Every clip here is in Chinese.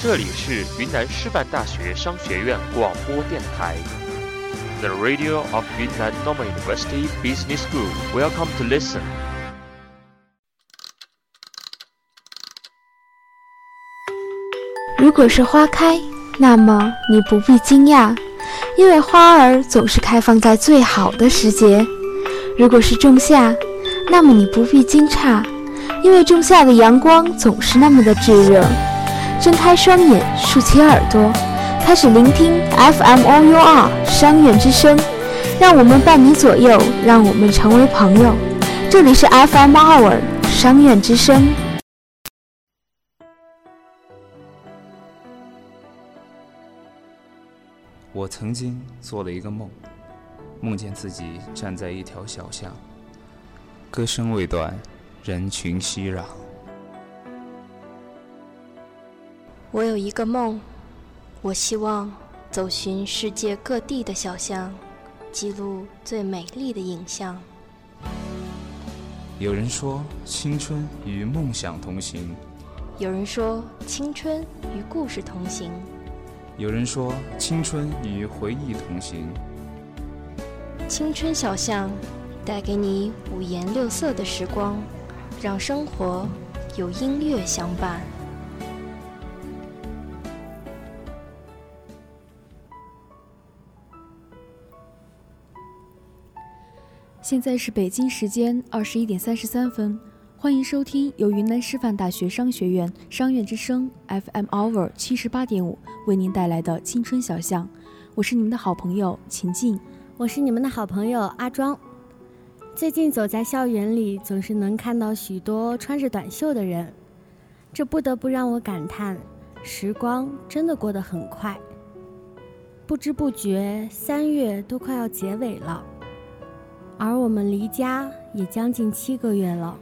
这里是云南师范大学商学院广播电台，The Radio of Yunnan Normal University Business School. Welcome to listen. 如果是花开，那么你不必惊讶，因为花儿总是开放在最好的时节；如果是仲夏，那么你不必惊诧，因为仲夏的阳光总是那么的炙热。睁开双眼，竖起耳朵，开始聆听 FM OUR 商院之声，让我们伴你左右，让我们成为朋友。这里是 FM OUR 商院之声。我曾经做了一个梦，梦见自己站在一条小巷，歌声未断，人群熙攘。我有一个梦，我希望走寻世界各地的小巷，记录最美丽的影像。有人说青春与梦想同行，有人说青春与故事同行，有人说青春与回忆同行。青春小巷带给你五颜六色的时光，让生活有音乐相伴。现在是北京时间二十一点三十三分，欢迎收听由云南师范大学商学院商院之声 FM Hour 七十八点五为您带来的青春小巷，我是你们的好朋友秦静，我是你们的好朋友阿庄。最近走在校园里，总是能看到许多穿着短袖的人，这不得不让我感叹，时光真的过得很快，不知不觉三月都快要结尾了。而我们离家也将近七个月了，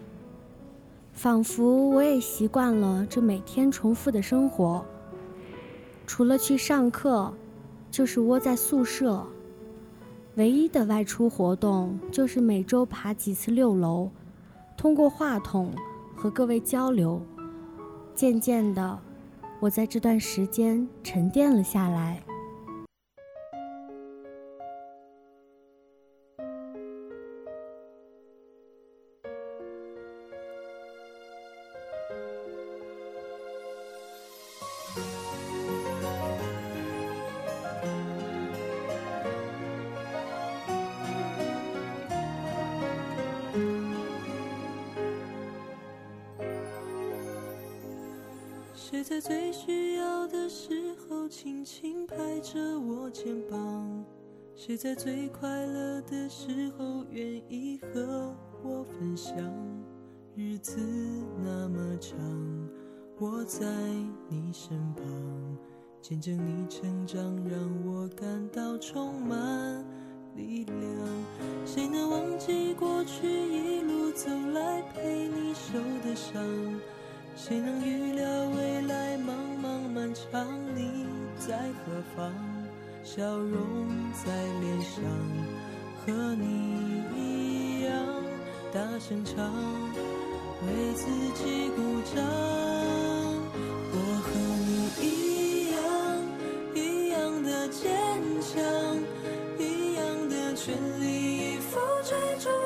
仿佛我也习惯了这每天重复的生活。除了去上课，就是窝在宿舍。唯一的外出活动就是每周爬几次六楼，通过话筒和各位交流。渐渐的，我在这段时间沉淀了下来。谁在最需要的时候轻轻拍着我肩膀？谁在最快乐的时候愿意和我分享？日子那么长，我在你身旁，见证你成长，让我感到充满力量。谁能忘记过去一路走来陪你受的伤？谁能预料未来茫茫漫长？你在何方？笑容在脸上，和你一样大声唱，为自己鼓掌。全力以赴追逐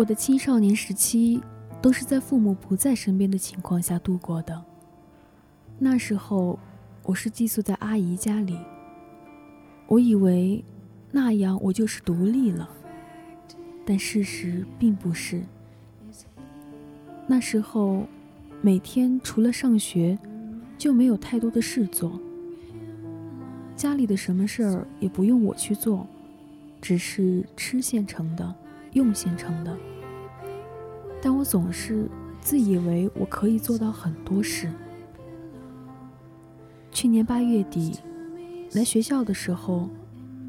我的青少年时期都是在父母不在身边的情况下度过的。那时候，我是寄宿在阿姨家里。我以为那样我就是独立了，但事实并不是。那时候，每天除了上学，就没有太多的事做。家里的什么事儿也不用我去做，只是吃现成的。用现成的，但我总是自以为我可以做到很多事。去年八月底来学校的时候，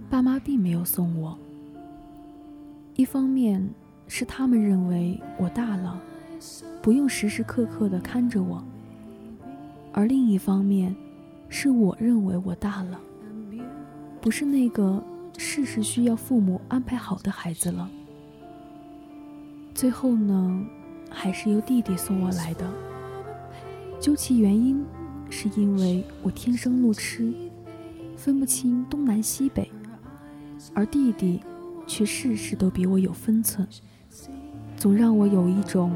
爸妈并没有送我。一方面是他们认为我大了，不用时时刻刻的看着我；而另一方面，是我认为我大了，不是那个事事需要父母安排好的孩子了。最后呢，还是由弟弟送我来的。究其原因，是因为我天生路痴，分不清东南西北，而弟弟却事事都比我有分寸，总让我有一种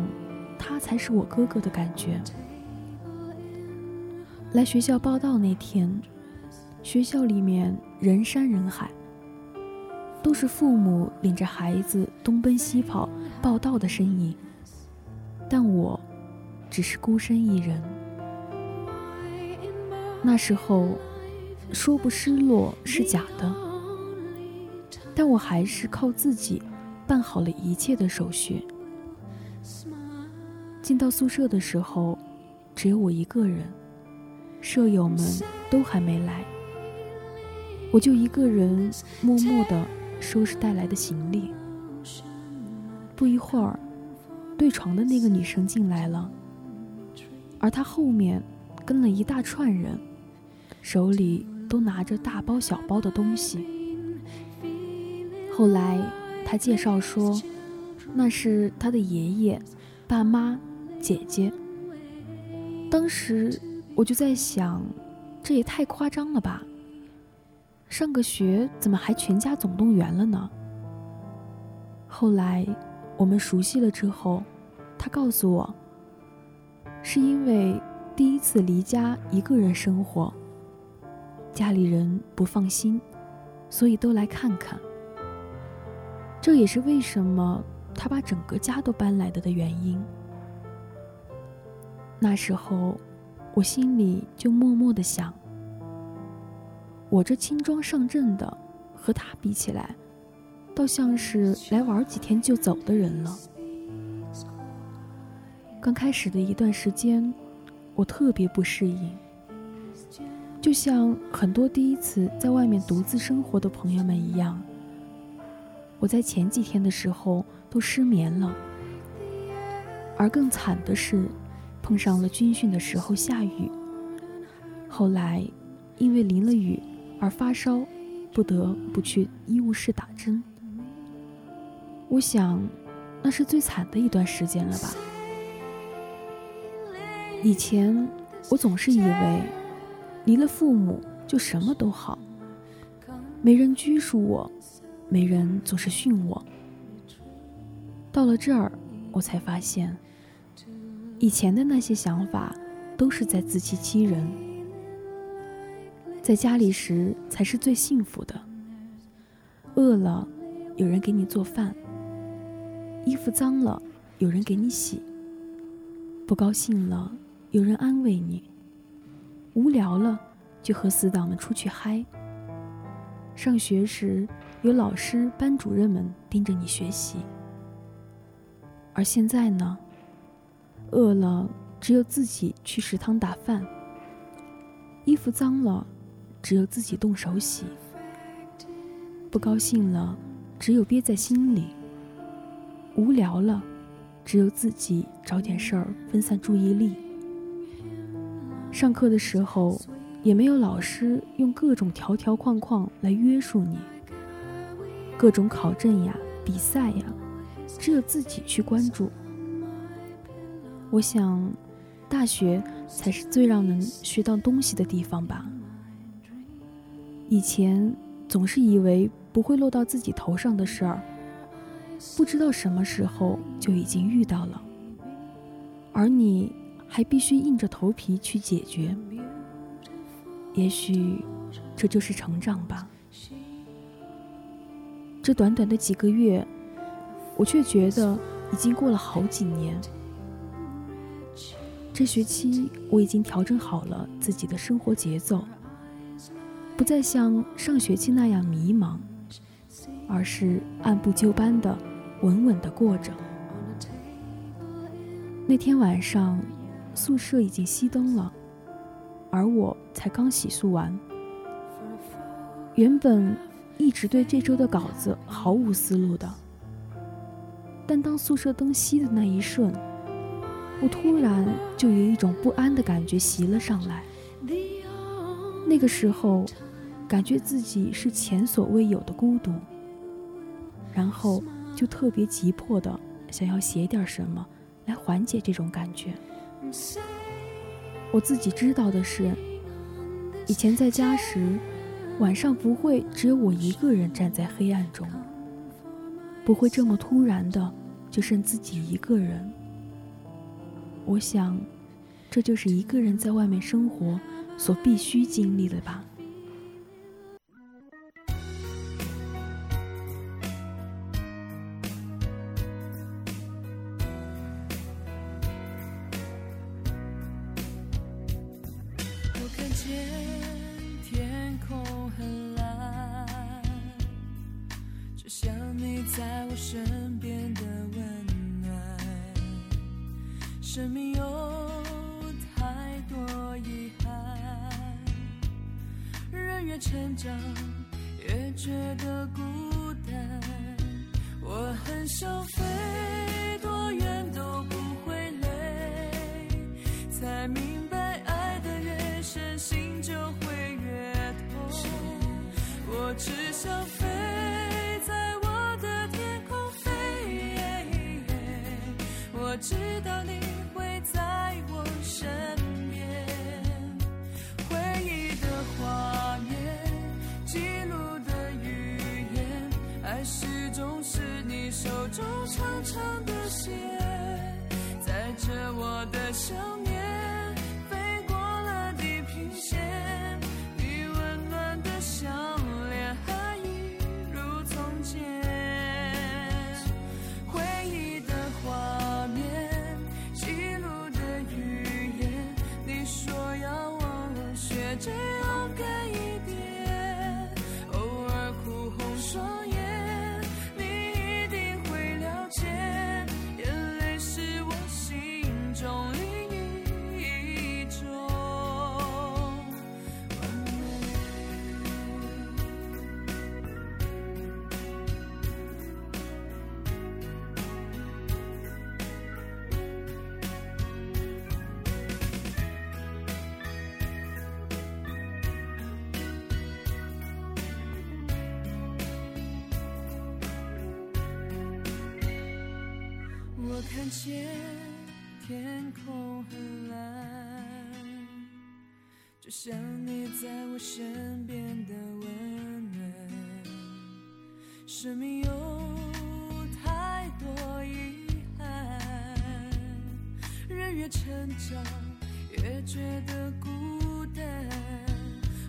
他才是我哥哥的感觉。来学校报道那天，学校里面人山人海。都是父母领着孩子东奔西跑报道的身影，但我只是孤身一人。那时候说不失落是假的，但我还是靠自己办好了一切的手续。进到宿舍的时候，只有我一个人，舍友们都还没来，我就一个人默默的。收拾带来的行李。不一会儿，对床的那个女生进来了，而她后面跟了一大串人，手里都拿着大包小包的东西。后来她介绍说，那是她的爷爷、爸妈、姐姐，当时我就在想，这也太夸张了吧！上个学怎么还全家总动员了呢？后来我们熟悉了之后，他告诉我，是因为第一次离家一个人生活，家里人不放心，所以都来看看。这也是为什么他把整个家都搬来的的原因。那时候，我心里就默默的想：我这轻装上阵的，和他比起来，倒像是来玩几天就走的人了。刚开始的一段时间，我特别不适应，就像很多第一次在外面独自生活的朋友们一样，我在前几天的时候都失眠了，而更惨的是。碰上了军训的时候下雨，后来因为淋了雨而发烧，不得不去医务室打针。我想，那是最惨的一段时间了吧。以前我总是以为，离了父母就什么都好，没人拘束我，没人总是训我。到了这儿，我才发现。以前的那些想法，都是在自欺欺人。在家里时才是最幸福的。饿了，有人给你做饭；衣服脏了，有人给你洗；不高兴了，有人安慰你；无聊了，就和死党们出去嗨。上学时，有老师、班主任们盯着你学习。而现在呢？饿了，只有自己去食堂打饭；衣服脏了，只有自己动手洗；不高兴了，只有憋在心里；无聊了，只有自己找点事儿分散注意力。上课的时候，也没有老师用各种条条框框来约束你；各种考证呀、比赛呀，只有自己去关注。我想，大学才是最让人学到东西的地方吧。以前总是以为不会落到自己头上的事儿，不知道什么时候就已经遇到了，而你还必须硬着头皮去解决。也许，这就是成长吧。这短短的几个月，我却觉得已经过了好几年。这学期我已经调整好了自己的生活节奏，不再像上学期那样迷茫，而是按部就班的、稳稳的过着。那天晚上，宿舍已经熄灯了，而我才刚洗漱完。原本一直对这周的稿子毫无思路的，但当宿舍灯熄的那一瞬。我突然就有一种不安的感觉袭了上来。那个时候，感觉自己是前所未有的孤独，然后就特别急迫的想要写点什么来缓解这种感觉。我自己知道的是，以前在家时，晚上不会只有我一个人站在黑暗中，不会这么突然的就剩自己一个人。我想，这就是一个人在外面生活所必须经历的吧。我只想飞在我的天空飞我知道你会在我身边回忆的画面记录的语言爱始终是你手中长长的线载着我的想看见天空很蓝，就像你在我身边的温暖。生命有太多遗憾，人越成长越觉得孤单。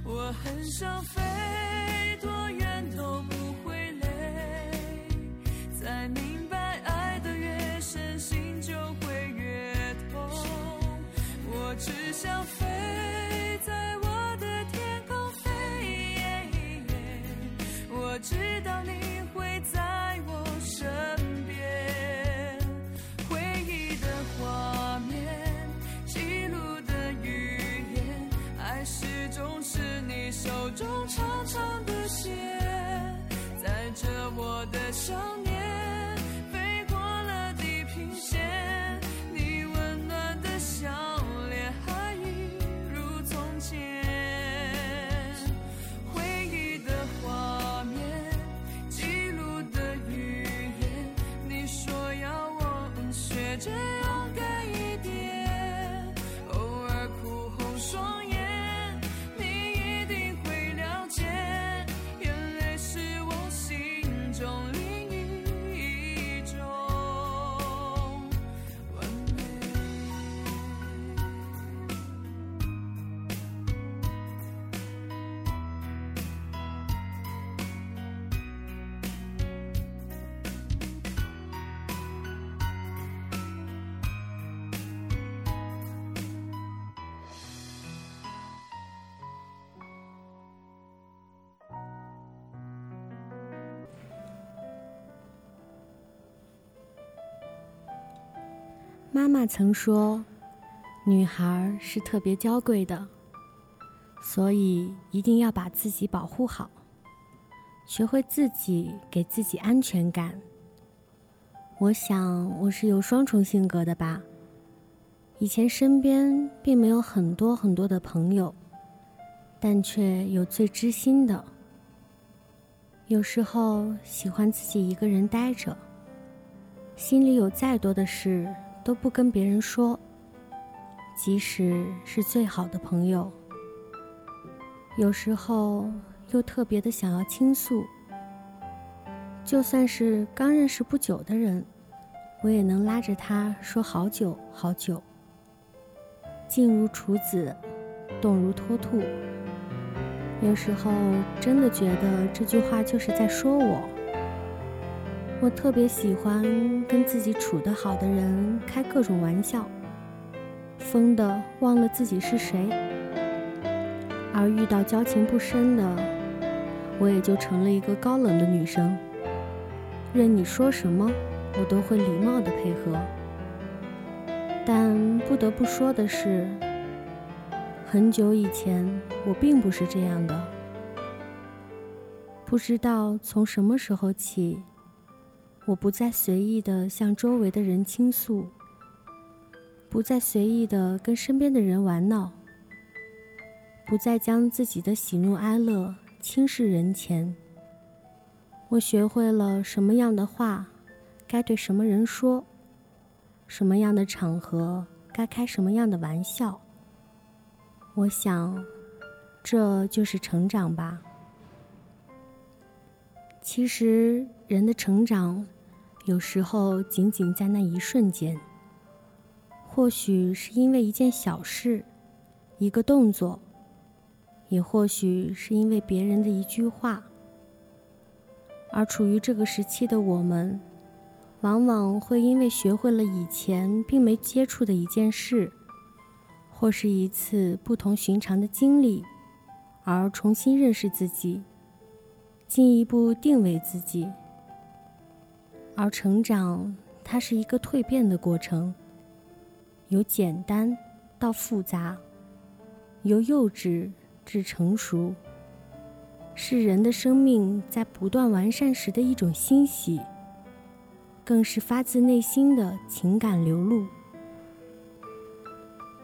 我很想飞，妈妈曾说，女孩是特别娇贵的，所以一定要把自己保护好，学会自己给自己安全感。我想我是有双重性格的吧。以前身边并没有很多很多的朋友，但却有最知心的。有时候喜欢自己一个人待着，心里有再多的事都不跟别人说，即使是最好的朋友。有时候又特别的想要倾诉，就算是刚认识不久的人，我也能拉着他说好久好久。静如处子，动如脱兔。有时候真的觉得这句话就是在说我。我特别喜欢跟自己处得好的人开各种玩笑，疯的忘了自己是谁。而遇到交情不深的，我也就成了一个高冷的女生，任你说什么，我都会礼貌的配合。但不得不说的是，很久以前我并不是这样的。不知道从什么时候起，我不再随意的向周围的人倾诉，不再随意的跟身边的人玩闹，不再将自己的喜怒哀乐轻视人前。我学会了什么样的话该对什么人说。什么样的场合该开什么样的玩笑？我想，这就是成长吧。其实，人的成长有时候仅仅在那一瞬间。或许是因为一件小事，一个动作，也或许是因为别人的一句话。而处于这个时期的我们，往往会因为学会了以前并没接触的一件事，或是一次不同寻常的经历，而重新认识自己，进一步定位自己。而成长，它是一个蜕变的过程。由简单到复杂，由幼稚至成熟，是人的生命在不断完善时的一种欣喜，更是发自内心的情感流露。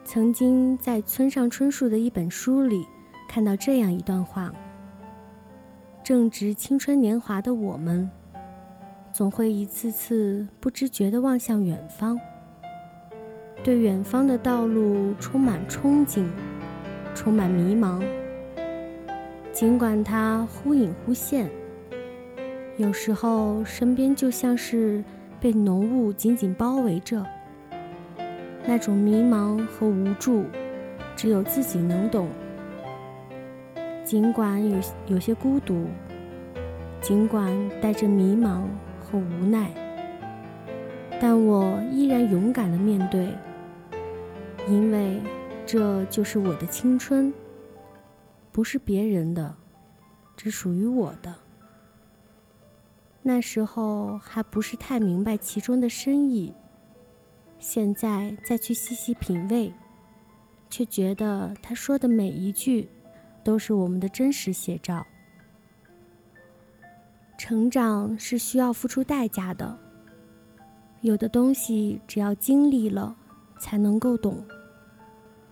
曾经在村上春树的一本书里看到这样一段话：正值青春年华的我们，总会一次次不知觉地望向远方。对远方的道路充满憧憬，充满迷茫。尽管它忽隐忽现，有时候身边就像是被浓雾紧紧包围着。那种迷茫和无助，只有自己能懂。尽管有有些孤独，尽管带着迷茫和无奈，但我依然勇敢的面对。因为这就是我的青春，不是别人的，只属于我的。那时候还不是太明白其中的深意，现在再去细细品味，却觉得他说的每一句都是我们的真实写照。成长是需要付出代价的，有的东西只要经历了。才能够懂，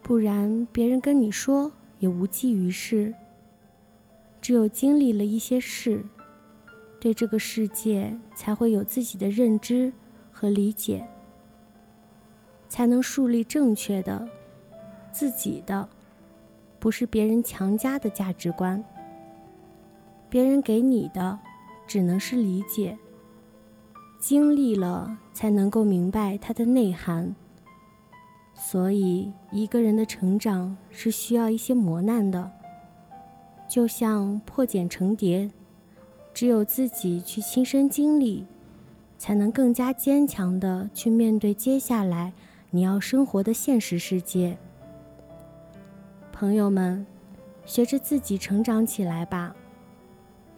不然别人跟你说也无济于事。只有经历了一些事，对这个世界才会有自己的认知和理解，才能树立正确的、自己的，不是别人强加的价值观。别人给你的只能是理解，经历了才能够明白它的内涵。所以，一个人的成长是需要一些磨难的，就像破茧成蝶，只有自己去亲身经历，才能更加坚强的去面对接下来你要生活的现实世界。朋友们，学着自己成长起来吧，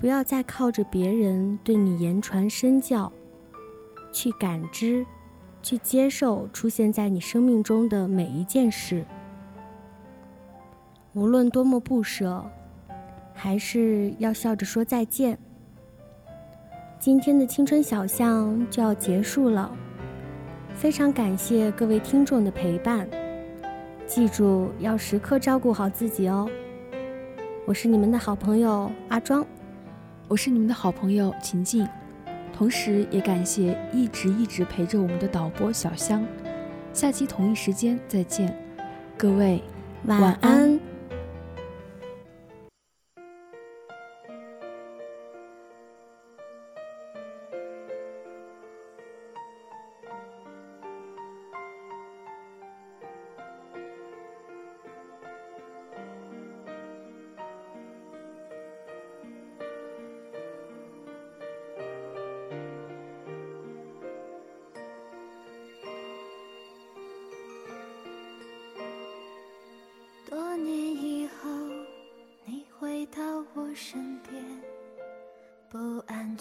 不要再靠着别人对你言传身教，去感知。去接受出现在你生命中的每一件事，无论多么不舍，还是要笑着说再见。今天的青春小巷就要结束了，非常感谢各位听众的陪伴，记住要时刻照顾好自己哦。我是你们的好朋友阿庄，我是你们的好朋友秦静。同时，也感谢一直一直陪着我们的导播小香。下期同一时间再见，各位晚安。身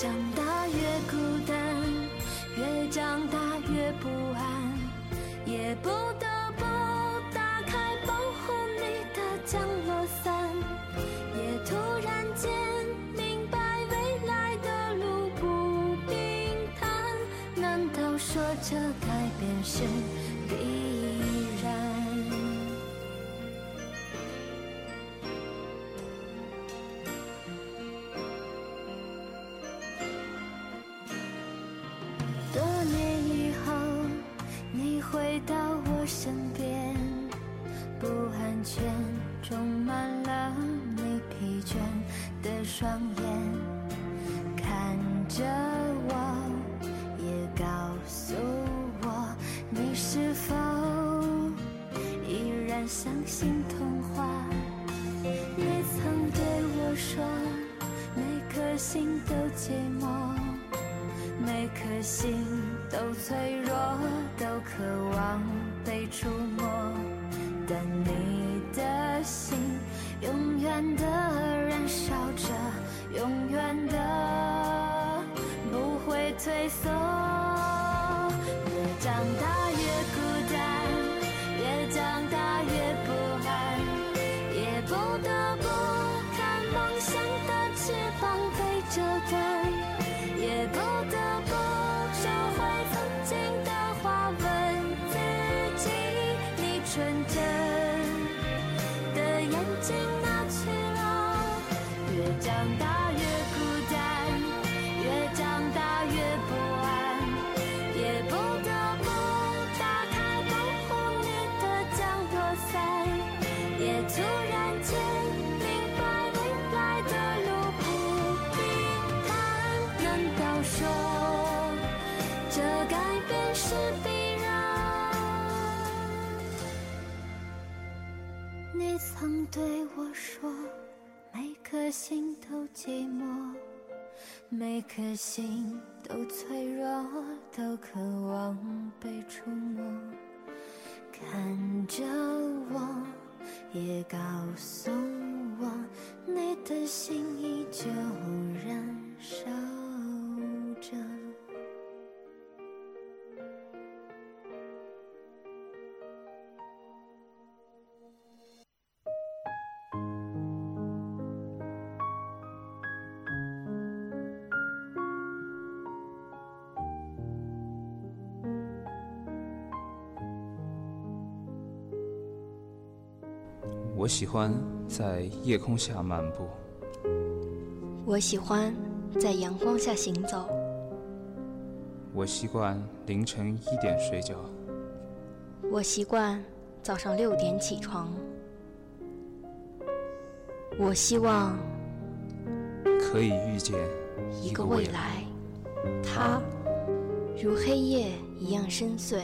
长大越孤单，越长大越不安，也不双眼，看着我，也告诉我，你是否依然相信退缩。越长大越孤单，越长大越不安，也不得不看梦想的翅膀被折断。寂寞，每颗心都脆弱，都渴望被触摸。看着我，也告诉我喜欢在夜空下漫步，我喜欢在阳光下行走，我习惯凌晨一点睡觉，我习惯早上六点起床。我希望可以遇见一个未来，他如黑夜一样深邃，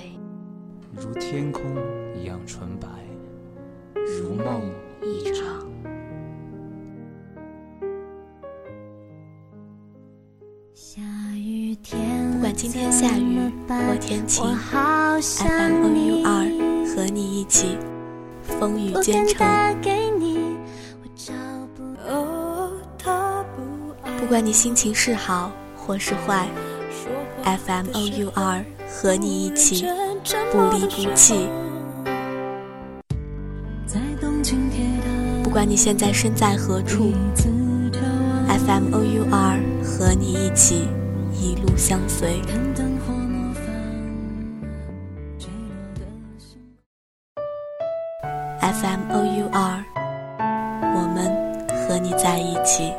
如天空一样纯白，如梦一场。下雨天，不管今天下雨或天晴，FM O U 二和你一起风雨兼程。不管你心情是好或是坏，FM O U R 和你一起不离不弃。你现在身在何处？FMOUR 和你一起一路相随。FMOUR，，我们和你在一起。